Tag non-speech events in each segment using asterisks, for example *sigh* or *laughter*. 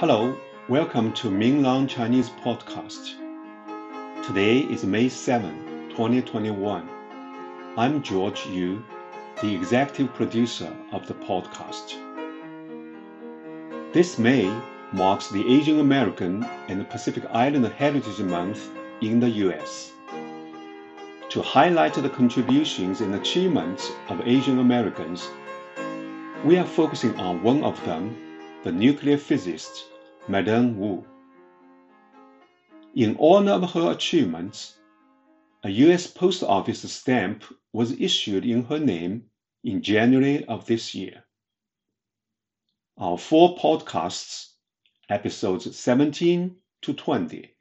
Hello, welcome to Minglang Chinese Podcast. Today is May 7, 2021. I'm George Yu, the executive producer of the podcast. This May marks the Asian American and Pacific Island Heritage Month in the US. To highlight the contributions and achievements of Asian Americans, we are focusing on one of them, the nuclear physicist Madame Wu. In honor of her achievements, a U.S. Post Office stamp was issued in her name in January of this year. Our four podcasts, episodes 17 to 20,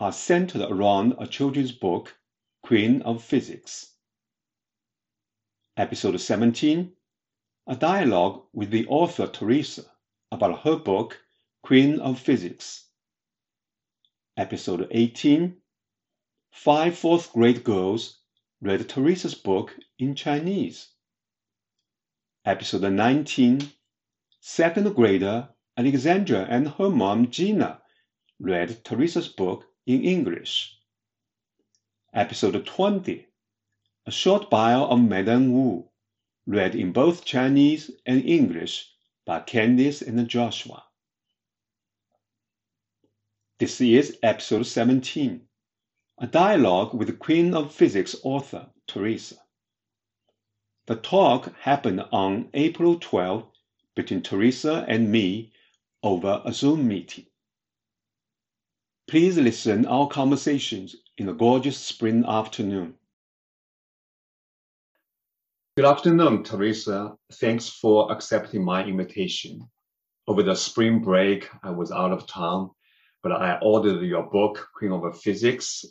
are centered around a children's book, Queen of Physics. Episode 17, a dialogue with the author Teresa about her book, Queen of Physics. Episode 18 Five fourth grade girls read Teresa's book in Chinese. Episode 19 Second grader Alexandra and her mom Gina read Teresa's book in English. Episode 20 A short bio of Madame Wu, read in both Chinese and English by Candice and Joshua. This is episode 17, a dialogue with the Queen of Physics author Teresa. The talk happened on April 12 between Teresa and me over a Zoom meeting. Please listen our conversations in a gorgeous spring afternoon. Good afternoon, Teresa. Thanks for accepting my invitation. Over the spring break, I was out of town but I ordered your book, Queen of Physics,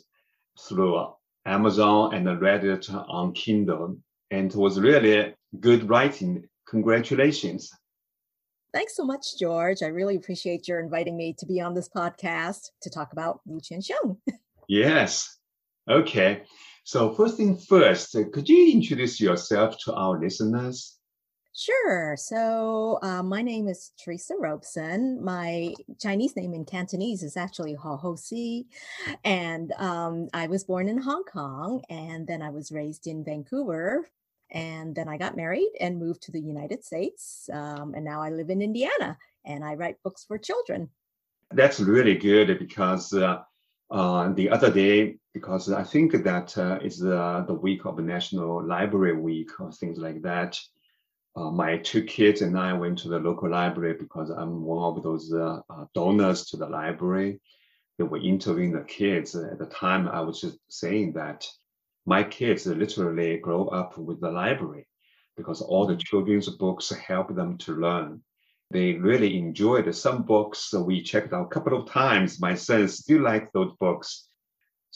through Amazon and read it on Kindle. And it was really good writing. Congratulations. Thanks so much, George. I really appreciate your inviting me to be on this podcast to talk about Wu Chien Shiung. yes. Okay. So first thing first, could you introduce yourself to our listeners? Sure. So uh, my name is Teresa Robeson. My Chinese name in Cantonese is actually Ho Ho Si. And um, I was born in Hong Kong and then I was raised in Vancouver. And then I got married and moved to the United States. Um, and now I live in Indiana and I write books for children. That's really good because uh, uh, the other day, because I think that uh, is the week of National Library Week or things like that uh, my two kids and I went to the local library because I'm one of those uh, uh, donors to the library. They were interviewing the kids. At the time, I was just saying that my kids literally grow up with the library because all the mm-hmm. children's books help them to learn. They really enjoyed some books we checked out a couple of times. My son still likes those books.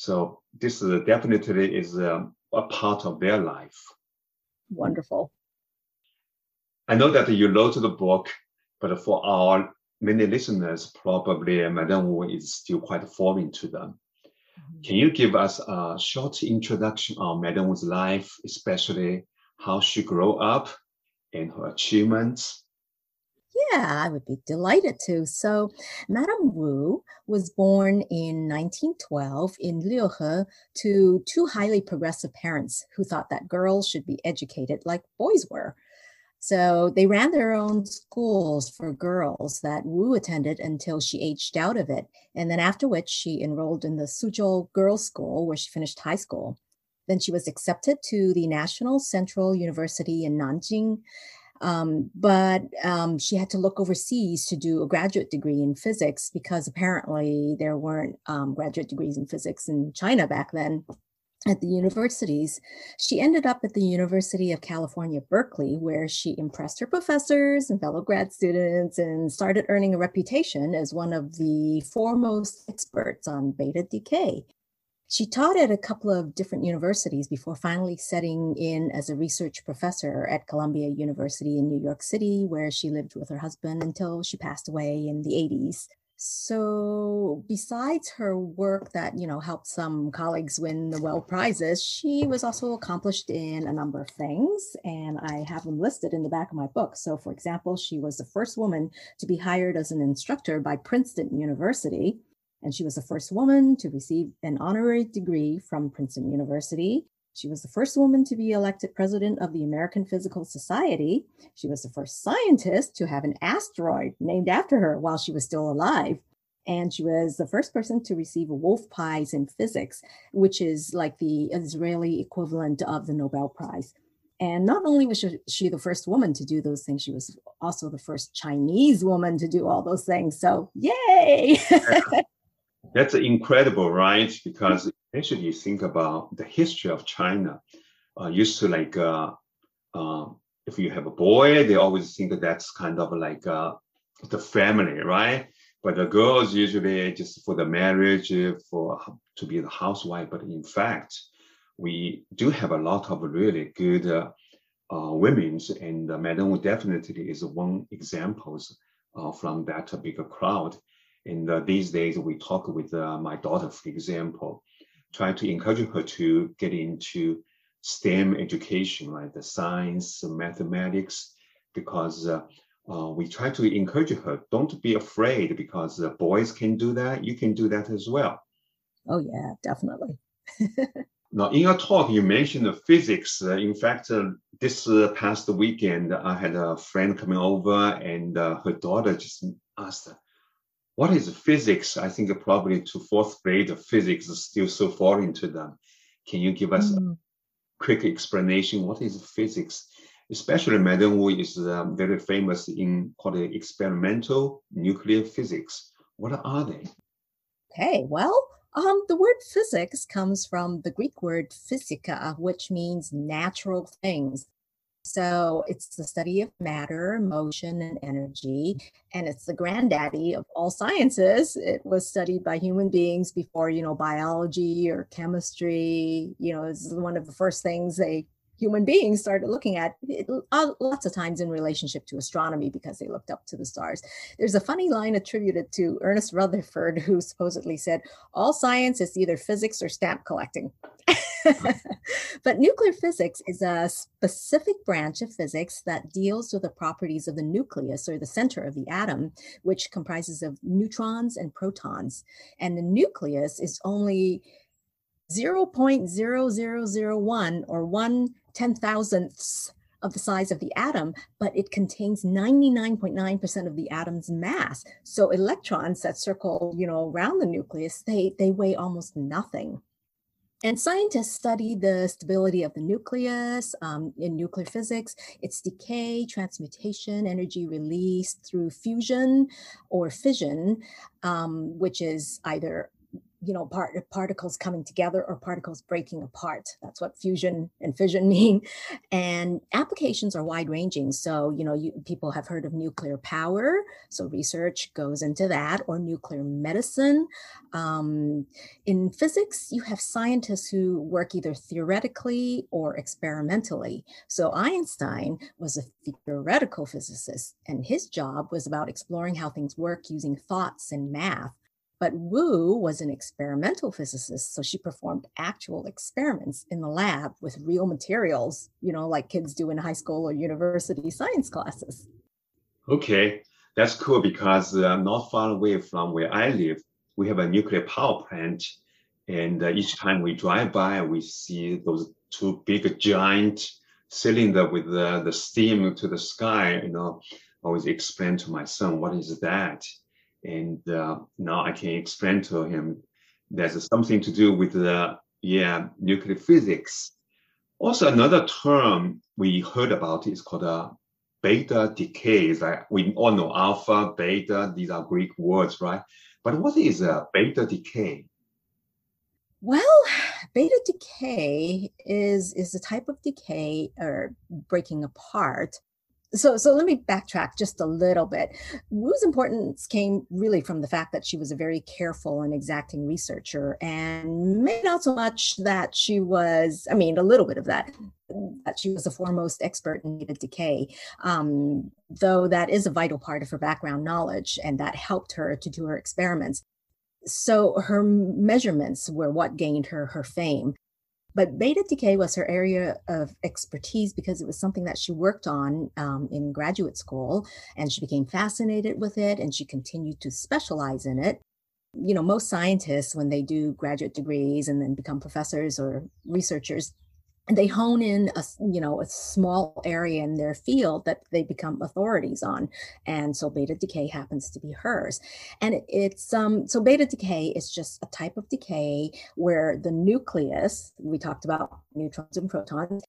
So this is definitely is a, a part of their life. Wonderful. I know that you wrote the book, but for our many listeners, probably Madame Wu is still quite foreign to them. Mm-hmm. Can you give us a short introduction on Madame Wu's life, especially how she grew up and her achievements? Yeah, I would be delighted to. So, Madame Wu was born in 1912 in Liuhe to two highly progressive parents who thought that girls should be educated like boys were. So they ran their own schools for girls that Wu attended until she aged out of it. And then after which she enrolled in the Suzhou Girls' School where she finished high school. Then she was accepted to the National Central University in Nanjing. Um, but um, she had to look overseas to do a graduate degree in physics because apparently there weren't um, graduate degrees in physics in China back then at the universities. She ended up at the University of California, Berkeley, where she impressed her professors and fellow grad students and started earning a reputation as one of the foremost experts on beta decay. She taught at a couple of different universities before finally setting in as a research professor at Columbia University in New York City, where she lived with her husband until she passed away in the 80s. So, besides her work that, you know, helped some colleagues win the Nobel Prizes, she was also accomplished in a number of things, and I have them listed in the back of my book. So, for example, she was the first woman to be hired as an instructor by Princeton University, and she was the first woman to receive an honorary degree from Princeton University. She was the first woman to be elected president of the American Physical Society. She was the first scientist to have an asteroid named after her while she was still alive. And she was the first person to receive a Wolf Prize in physics, which is like the Israeli equivalent of the Nobel Prize. And not only was she the first woman to do those things, she was also the first Chinese woman to do all those things. So, yay! *laughs* That's incredible, right? Because actually, you think about the history of China. Uh, used to like, uh, uh, if you have a boy, they always think that that's kind of like uh, the family, right? But the girls usually just for the marriage, for to be the housewife. But in fact, we do have a lot of really good uh, uh, women's, and uh, Madame definitely is one example uh, from that bigger crowd. And uh, these days, we talk with uh, my daughter, for example, try to encourage her to get into STEM education, like the science, mathematics, because uh, uh, we try to encourage her. Don't be afraid because the boys can do that. You can do that as well. Oh yeah, definitely. *laughs* now, in your talk, you mentioned physics. Uh, in fact, uh, this uh, past weekend, I had a friend coming over, and her daughter just asked what is physics? I think probably to fourth grade, physics is still so foreign to them. Can you give us mm. a quick explanation? What is physics? Especially Madame Wu is um, very famous in called experimental nuclear physics. What are they? Okay, well, um, the word physics comes from the Greek word physika, which means natural things. So it's the study of matter, motion, and energy. And it's the granddaddy of all sciences. It was studied by human beings before, you know, biology or chemistry. You know, it's one of the first things they human beings started looking at it uh, lots of times in relationship to astronomy because they looked up to the stars. There's a funny line attributed to Ernest Rutherford who supposedly said, All science is either physics or stamp collecting. *laughs* *laughs* but nuclear physics is a specific branch of physics that deals with the properties of the nucleus or the center of the atom, which comprises of neutrons and protons. And the nucleus is only 0.0001 or one ten thousandths of the size of the atom, but it contains 99.9% of the atom's mass. So electrons that circle, you know, around the nucleus, they, they weigh almost nothing. And scientists study the stability of the nucleus um, in nuclear physics, its decay, transmutation, energy release through fusion or fission, um, which is either you know part particles coming together or particles breaking apart. That's what fusion and fission *laughs* mean. And applications are wide ranging. So you know you, people have heard of nuclear power. So research goes into that or nuclear medicine. Um, in physics you have scientists who work either theoretically or experimentally. So einstein was a theoretical physicist and his job was about exploring how things work using thoughts and math but Wu was an experimental physicist, so she performed actual experiments in the lab with real materials, you know, like kids do in high school or university science classes. Okay, that's cool because uh, not far away from where I live, we have a nuclear power plant. And uh, each time we drive by, we see those two big giant cylinder with the, the steam to the sky. You know, I always explain to my son, what is that? And uh, now I can explain to him there's something to do with the yeah nuclear physics. Also, another term we heard about is called a uh, beta decay. Like we all know alpha, beta; these are Greek words, right? But what is a beta decay? Well, beta decay is is a type of decay or breaking apart so so let me backtrack just a little bit wu's importance came really from the fact that she was a very careful and exacting researcher and maybe not so much that she was i mean a little bit of that that she was the foremost expert in beta decay, um, though that is a vital part of her background knowledge, and that helped her to do her experiments. So her measurements were what gained her her fame. But beta decay was her area of expertise because it was something that she worked on um, in graduate school, and she became fascinated with it, and she continued to specialize in it. You know most scientists when they do graduate degrees and then become professors or researchers they hone in a you know a small area in their field that they become authorities on and so beta decay happens to be hers and it, it's um so beta decay is just a type of decay where the nucleus we talked about neutrons and protons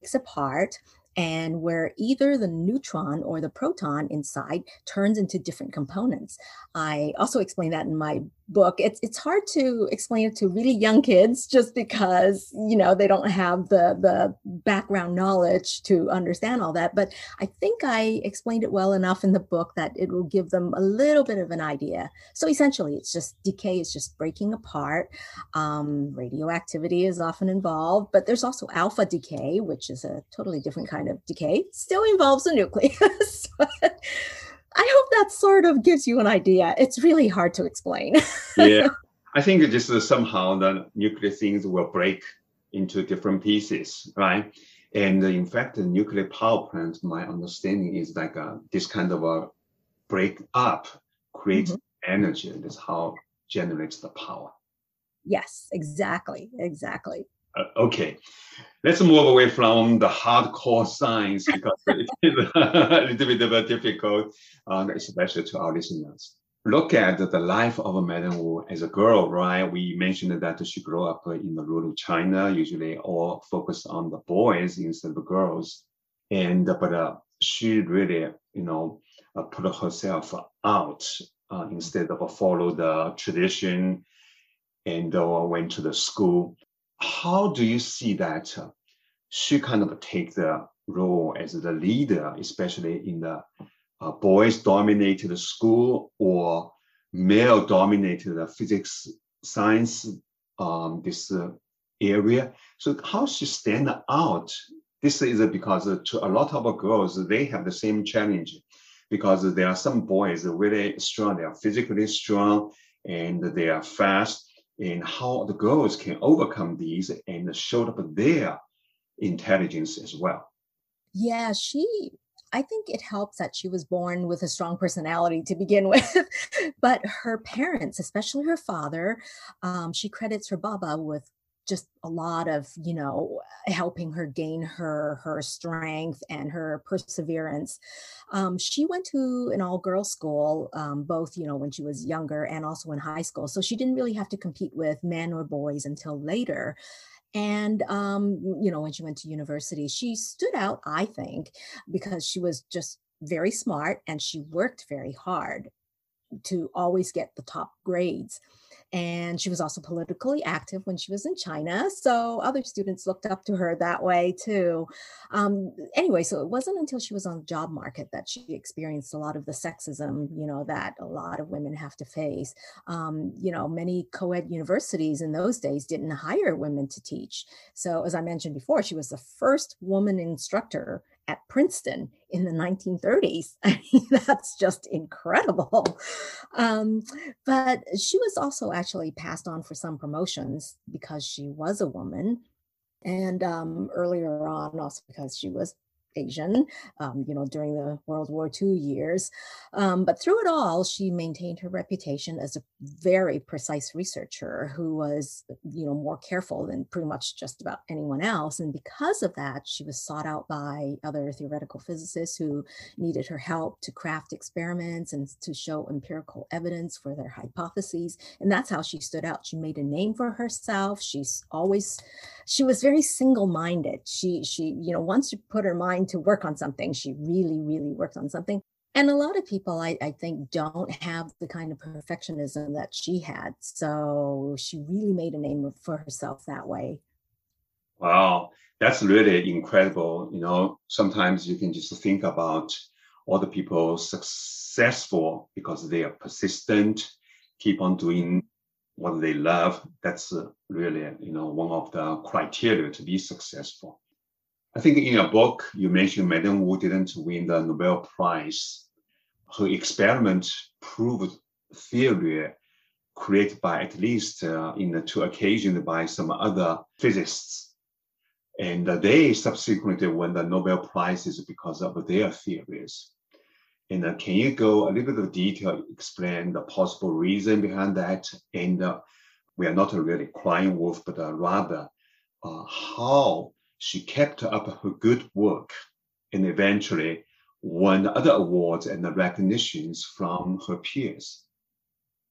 takes apart and where either the neutron or the proton inside turns into different components. I also explain that in my book it's it's hard to explain it to really young kids just because you know they don't have the the background knowledge to understand all that. But i think i explained it well enough in the book that it will give them a little bit of an idea. So essentially it's just decay is just breaking apart. Um, radioactivity is often involved but there's also alpha decay which is a totally different kind of decay. Still involves a nucleus *laughs* I hope that sort of gives you an idea. It's really hard to explain. *laughs* yeah, I think it just uh, somehow the nuclear things will break into different pieces, right? And uh, in fact, the nuclear power plant, my understanding is like a, this kind of a break up creates mm-hmm. energy. That's how generates the power. Yes, exactly, exactly. Uh, okay, let's move away from the hardcore science because it is *laughs* a little bit of difficult, uh, especially to our listeners. Look at the life of Madame Wu as a girl, right? We mentioned that she grew up in the rural China, usually all focused on the boys instead of the girls. And but uh, she really, you know, uh, put herself out uh, instead of follow the tradition and uh, went to the school how do you see that uh, she kind of take the role as the leader, especially in the uh, boys dominated school or male dominated physics science um, this uh, area. So how she stand out? This is because to a lot of girls, they have the same challenge because there are some boys really strong, they are physically strong and they are fast and how the girls can overcome these and show up their intelligence as well. Yeah, she I think it helps that she was born with a strong personality to begin *laughs* with. but her parents, especially her father, um, she credits her Baba with just a lot of you know helping her gain her her strength and her perseverance. Um, she went to an all girls school um, both you know when she was younger and also in high school so she didn't really have to compete with men or boys until later. And um, you know when she went to university she stood out i think because she was just very smart and she worked very hard to always get the top grades and she was also politically active when she was in China. So other students looked up to her that way too. Um, anyway, so it wasn't until she was on the job market that she experienced a lot of the sexism, you know, that a lot of women have to face. Um, you know, many co ed universities in those days didn't hire women to teach. So, as I mentioned before, she was the first woman instructor at Princeton in the 1930s. *laughs* I mean, that's just incredible. Um, but she was also actually passed on for some promotions because she was a woman. And um, earlier on, also because she was Asian, um, you know, during the World War II years. Um, but through it all, she maintained her reputation as a very precise researcher who was, you know, more careful than pretty much just about anyone else. And because of that, she was sought out by other theoretical physicists who needed her help to craft experiments and to show empirical evidence for their hypotheses. And that's how she stood out. She made a name for herself. She's always, she was very single-minded. She, she, you know, once she put her mind to work on something, she really, really worked on something. And a lot of people, I, I think, don't have the kind of perfectionism that she had. So she really made a name for herself that way. Wow, that's really incredible. You know, sometimes you can just think about all the people successful because they are persistent, keep on doing what they love. That's uh, really, you know, one of the criteria to be successful. I think in your book, you mentioned Madame Wu didn't win the Nobel Prize. Her experiment proved theory created by at least uh, in the two occasions by some other physicists. And uh, they subsequently won the Nobel Prizes because of their theories. And uh, can you go a little bit of detail, explain the possible reason behind that? And uh, we are not really crying wolf, but uh, rather uh, how she kept up her good work and eventually won other awards and the recognitions from her peers.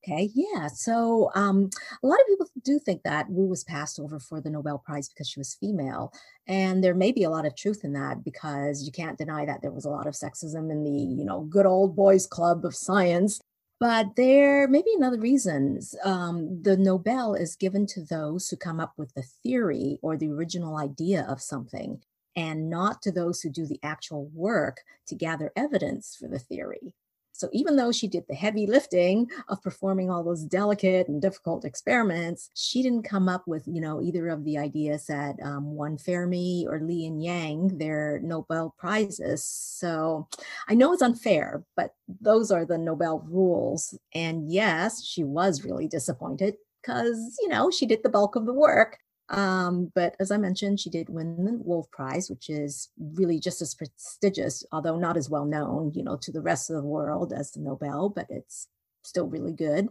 Okay, yeah. So um, a lot of people do think that Wu was passed over for the Nobel Prize because she was female. And there may be a lot of truth in that because you can't deny that there was a lot of sexism in the, you know, good old boys club of science. But there may be another reasons. Um, the Nobel is given to those who come up with the theory or the original idea of something, and not to those who do the actual work to gather evidence for the theory. So even though she did the heavy lifting of performing all those delicate and difficult experiments, she didn't come up with, you know, either of the ideas that um, won Fermi or Lee and Yang their Nobel prizes. So I know it's unfair, but those are the Nobel rules. And yes, she was really disappointed because, you know, she did the bulk of the work. Um, but as I mentioned, she did win the Wolf Prize, which is really just as prestigious, although not as well known, you know, to the rest of the world as the Nobel, but it's still really good.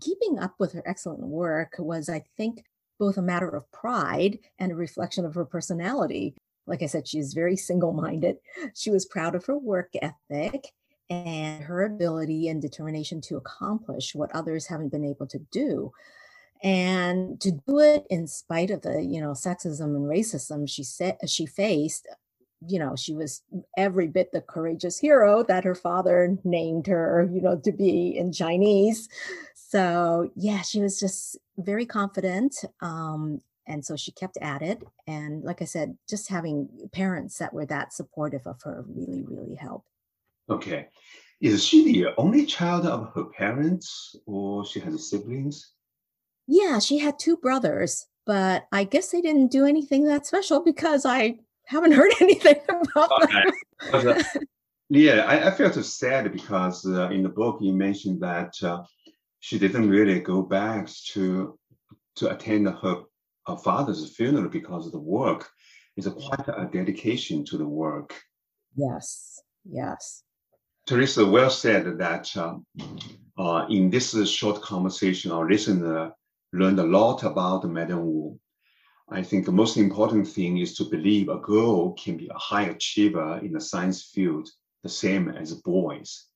Keeping up with her excellent work was, I think, both a matter of pride and a reflection of her personality. Like I said, she is very single minded. She was proud of her work ethic and her ability and determination to accomplish what others haven't been able to do and to do it in spite of the you know sexism and racism she said she faced you know she was every bit the courageous hero that her father named her you know to be in chinese. So yeah she was just very confident um and so she kept at it. And like i said just having parents that were that supportive of her really really helped. Okay. Is she the only child of her parents or she has siblings yeah, she had two brothers, but I guess they didn't do anything that special because I haven't *laughs* heard anything about okay. them. *laughs* yeah, I, I felt sad because uh, in the book you mentioned that uh, she didn't really go back to to attend her, her father's funeral because of the work. It's a quite a dedication to the work. Yes, yes. Teresa well said that uh, uh, in this short conversation, our listener learned a lot about Madame Wu. I think the most important thing is to believe a girl can be a high achiever in the science field, the same as boys.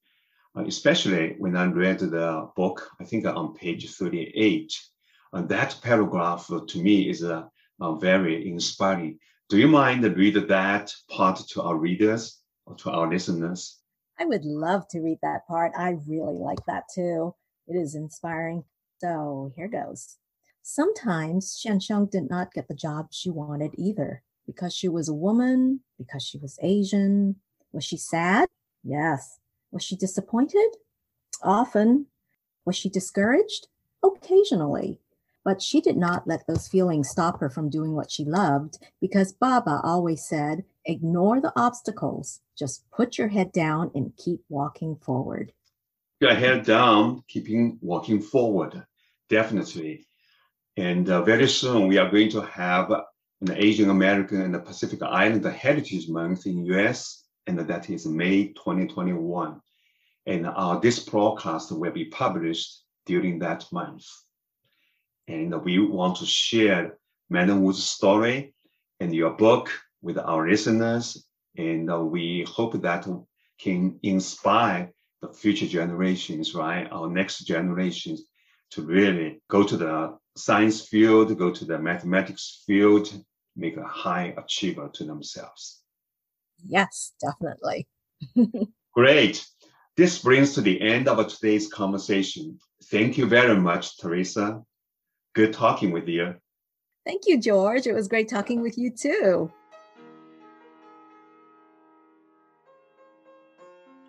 Uh, especially when I read the book, I think on page 38, uh, that paragraph to me is uh, uh, very inspiring. Do you mind read that part to our readers or to our listeners? I would love to read that part. I really like that too. It is inspiring. So here goes. Sometimes Chien Shiung did not get the job she wanted either because she was a woman, because she was Asian. Was she sad? Yes. Was she disappointed? Often. Was she discouraged? Occasionally. But she did not let those feelings stop her from doing what she loved because Baba always said, ignore the obstacles, just put your head down and keep walking forward. Your head down, keeping walking forward definitely. And uh, very soon we are going to have an Asian American and the Pacific Island Heritage Month in the US, and that is May 2021. And uh, this broadcast will be published during that month. And we want to share Madam Wu's story and your book with our listeners. And uh, we hope that can inspire the future generations, right? Our next generations to really go to the science field, go to the mathematics field, make a high achiever to themselves. Yes, definitely. *laughs* Great. This brings to the end of today's conversation. Thank you very much, Teresa. Good talking with you. Thank you, George. It was great talking with you too.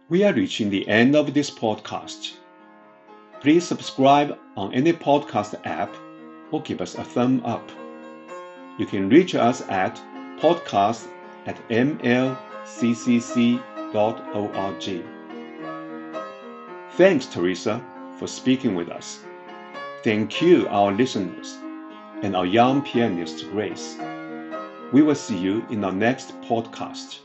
We are reaching the end of this podcast. Please subscribe on any podcast app or give us a thumb up. You can reach us at podcast at mlccc.org. Thanks, Teresa, for speaking with us. Thank you, our listeners, and our young pianist, Grace. We will see you in our next podcast.